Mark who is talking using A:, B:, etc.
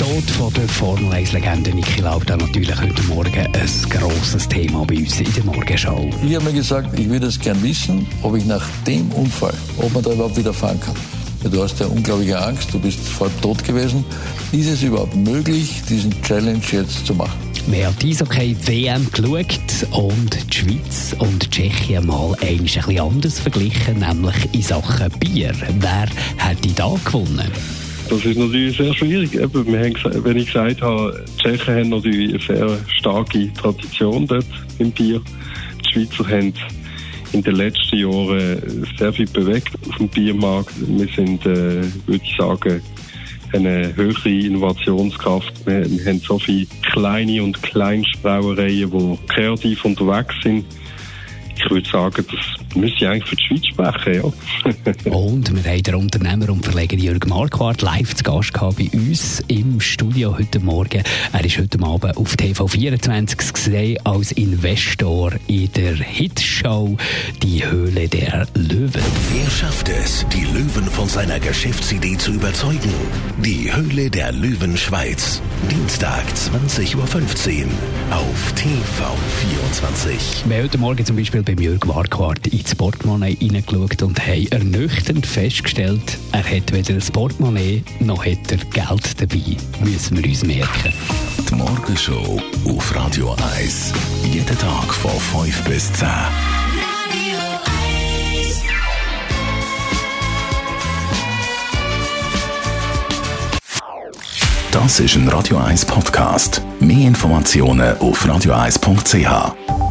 A: Tod von der Formel 1-Legende Niki Lauda natürlich heute Morgen ein grosses Thema bei uns in der Morgenschau.
B: Ich habe mir gesagt, ich würde es gern wissen, ob ich nach dem Unfall, ob man da überhaupt wieder fahren kann. Du hast ja unglaubliche Angst, du bist voll tot gewesen. Ist es überhaupt möglich, diesen Challenge jetzt zu machen?
A: Wir haben die Eishockey WM geschaut und die Schweiz und Tschechien mal ein bisschen anders verglichen, nämlich in Sachen Bier. Wer hätte da gewonnen?
C: Das ist natürlich sehr schwierig. Haben, wenn ich gesagt habe, die Tschechen haben natürlich eine sehr starke Tradition dort im Bier. Die Schweizer haben in den letzten Jahren sehr viel bewegt auf dem Biermarkt. Wir sind, äh, würde ich sagen, eine höhere Innovationskraft. Wir, wir haben so viele kleine und Kleinstbrauereien, die kreativ unterwegs sind. Ich würde sagen, das müsste eigentlich für die Schweiz sprechen, ja.
A: Und wir haben den Unternehmer und Verleger Jürg Marquardt live zu Gast gehabt bei uns im Studio heute Morgen. Er ist heute Abend auf TV24 gesehen als Investor in der Hitshow Die Höhle der Löwen.
D: Wer schafft es, die Löwen von seiner Geschäftsidee zu überzeugen? Die Höhle der Löwen Schweiz. Dienstag, 20.15 Uhr auf TV24.
A: Wir haben heute Morgen zum Beispiel bei Jürg Marquardt ins Portemonnaie reingeschaut und haben ernüchternd festgestellt, er hat weder ein Portemonnaie noch hat er Geld dabei. Müssen wir uns merken.
D: Die Morgenshow auf Radio 1. Jeden Tag von 5 bis 10. Das ist ein Radio 1 Podcast. Mehr Informationen auf radio1.ch.